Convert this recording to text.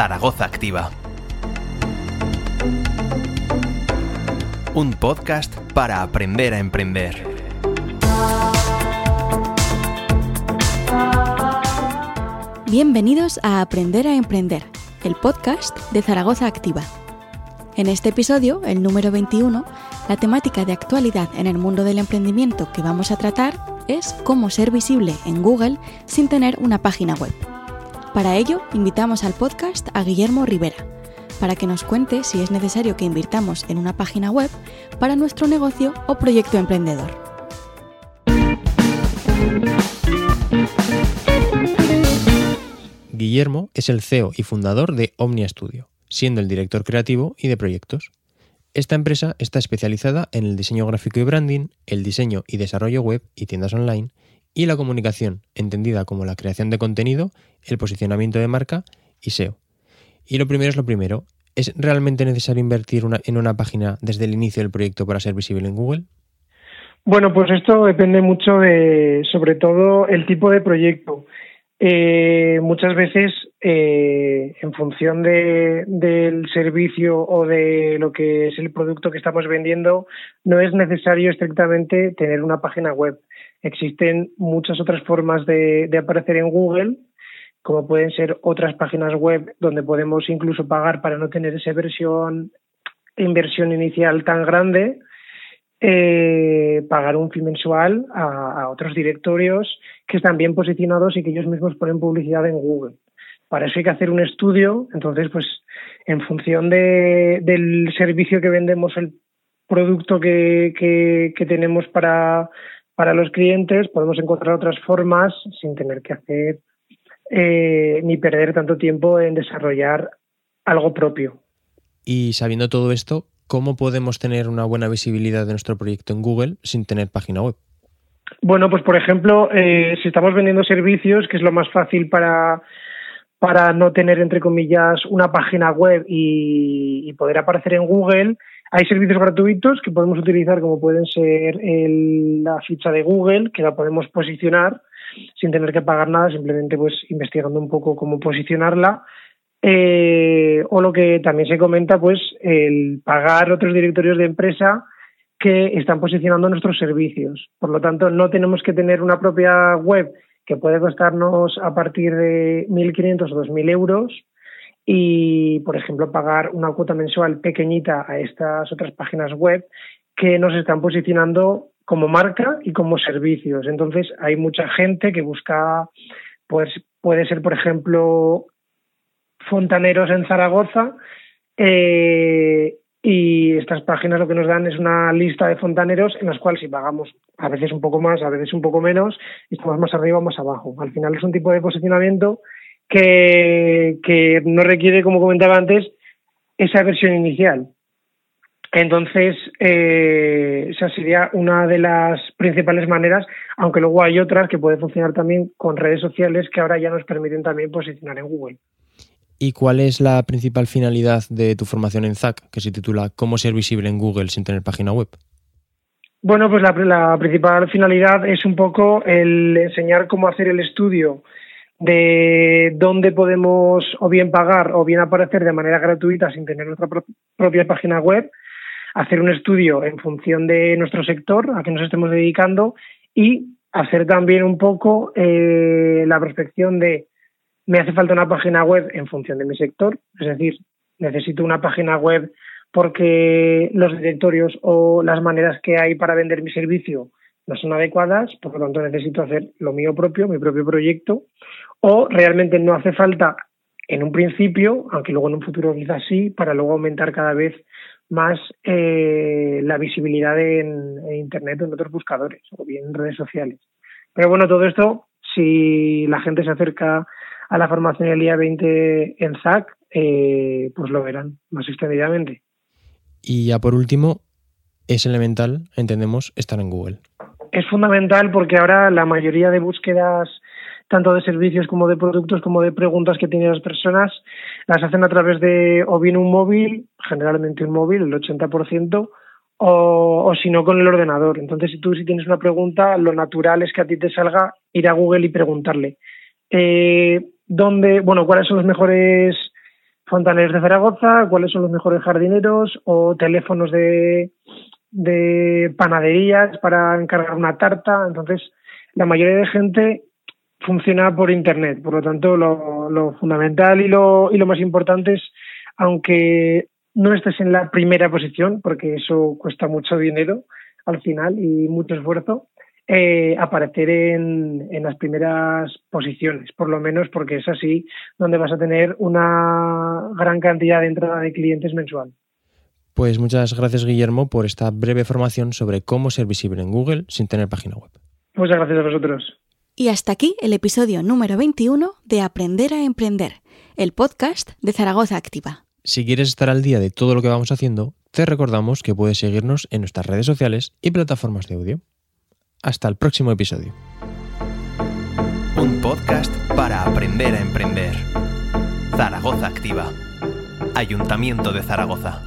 Zaragoza Activa. Un podcast para aprender a emprender. Bienvenidos a Aprender a Emprender, el podcast de Zaragoza Activa. En este episodio, el número 21, la temática de actualidad en el mundo del emprendimiento que vamos a tratar es cómo ser visible en Google sin tener una página web. Para ello, invitamos al podcast a Guillermo Rivera, para que nos cuente si es necesario que invirtamos en una página web para nuestro negocio o proyecto emprendedor. Guillermo es el CEO y fundador de Omnia Studio, siendo el director creativo y de proyectos. Esta empresa está especializada en el diseño gráfico y branding, el diseño y desarrollo web y tiendas online, y la comunicación, entendida como la creación de contenido, el posicionamiento de marca y SEO. Y lo primero es lo primero, ¿es realmente necesario invertir en una página desde el inicio del proyecto para ser visible en Google? Bueno, pues esto depende mucho de, sobre todo, el tipo de proyecto. Eh, muchas veces, eh, en función de, del servicio o de lo que es el producto que estamos vendiendo, no es necesario estrictamente tener una página web. Existen muchas otras formas de, aparecer en Google, como pueden ser otras páginas web donde podemos incluso pagar para no tener esa versión, inversión inicial tan grande eh, pagar un fee mensual a, otros directorios que están bien posicionados y que ellos mismos ponen publicidad en Google. Para eso hay que hacer un estudio, entonces, pues, en función de, del servicio que vendemos, el producto que, que, tenemos para, para los clientes, podemos encontrar otras formas sin tener que hacer eh, ni perder tanto tiempo en desarrollar algo propio. Y sabiendo todo esto, ¿cómo podemos tener una buena visibilidad de nuestro proyecto en Google sin tener página web? Bueno, pues por ejemplo, eh, si estamos vendiendo servicios, que es lo más fácil para, para no tener, entre comillas, una página web y, poder aparecer en Google, hay servicios gratuitos que podemos utilizar, como pueden ser la ficha de Google, que la podemos posicionar sin tener que pagar nada, simplemente pues investigando un poco cómo posicionarla. Eh, o lo que también se comenta, pues el pagar otros directorios de empresa que están posicionando nuestros servicios. Por lo tanto, no tenemos que tener una propia web que puede costarnos a partir de 1.500 o 2.000 euros y, por ejemplo, pagar una cuota mensual pequeñita a estas otras páginas web que nos están posicionando como marca y como servicios. Entonces, hay mucha gente que busca, pues puede ser, por ejemplo, fontaneros en Zaragoza eh, y estas páginas lo que nos dan es una lista de fontaneros en las cuales si pagamos a veces un poco más, a veces un poco menos, y estamos más arriba o más abajo. Al final es un tipo de posicionamiento que, que no requiere, como comentaba antes, esa versión inicial. Entonces, eh, esa sería una de las principales maneras, aunque luego hay otras que pueden funcionar también con redes sociales que ahora ya nos permiten también posicionar en Google. ¿Y cuál es la principal finalidad de tu formación en ZAC, que se titula Cómo ser visible en Google sin tener página web? Bueno, pues la, principal finalidad es un poco el enseñar cómo hacer el estudio de dónde podemos o bien pagar o bien aparecer de manera gratuita sin tener nuestra propia página web, hacer un estudio en función de nuestro sector a que nos estemos dedicando y hacer también un poco eh, la prospección de me hace falta una página web en función de mi sector, es decir, necesito una página web porque los directorios o las maneras que hay para vender mi servicio no son adecuadas, por lo tanto necesito hacer lo mío propio, mi propio proyecto, o realmente no hace falta en un principio, aunque luego en un futuro quizás sí, para luego aumentar cada vez más eh, la visibilidad en, en, Internet o en otros buscadores o bien en redes sociales. Pero bueno, todo esto, si la gente se acerca a la formación el día 20 en ZAC, eh, pues lo verán más extendidamente. Y ya por último, es elemental, entendemos, estar en Google. Es fundamental porque ahora la mayoría de búsquedas, tanto de servicios como de productos, como de preguntas que tienen las personas, las hacen a través de o bien un móvil, generalmente un móvil, el 80%, o, o si no con el ordenador. Entonces, si tú si tienes una pregunta, lo natural es que a ti te salga ir a Google y preguntarle. Eh, dónde, bueno, cuáles son los mejores fontaneros de Zaragoza, cuáles son los mejores jardineros o teléfonos de, de panaderías para encargar una tarta. Entonces, la mayoría de gente funciona por Internet. Por lo tanto, lo, lo fundamental y lo, y lo más importante es, aunque no estés en la primera posición, porque eso cuesta mucho dinero al final y mucho esfuerzo, eh, aparecer en, en, las primeras posiciones, por lo menos porque es así donde vas a tener una gran cantidad de entrada de clientes mensual. Pues muchas gracias Guillermo por esta breve formación sobre cómo ser visible en Google sin tener página web. Muchas gracias a vosotros. Y hasta aquí el episodio número 21 de Aprender a Emprender, el podcast de Zaragoza Activa. Si quieres estar al día de todo lo que vamos haciendo, te recordamos que puedes seguirnos en nuestras redes sociales y plataformas de audio. Hasta el próximo episodio. Un podcast para aprender a emprender. Zaragoza Activa. Ayuntamiento de Zaragoza.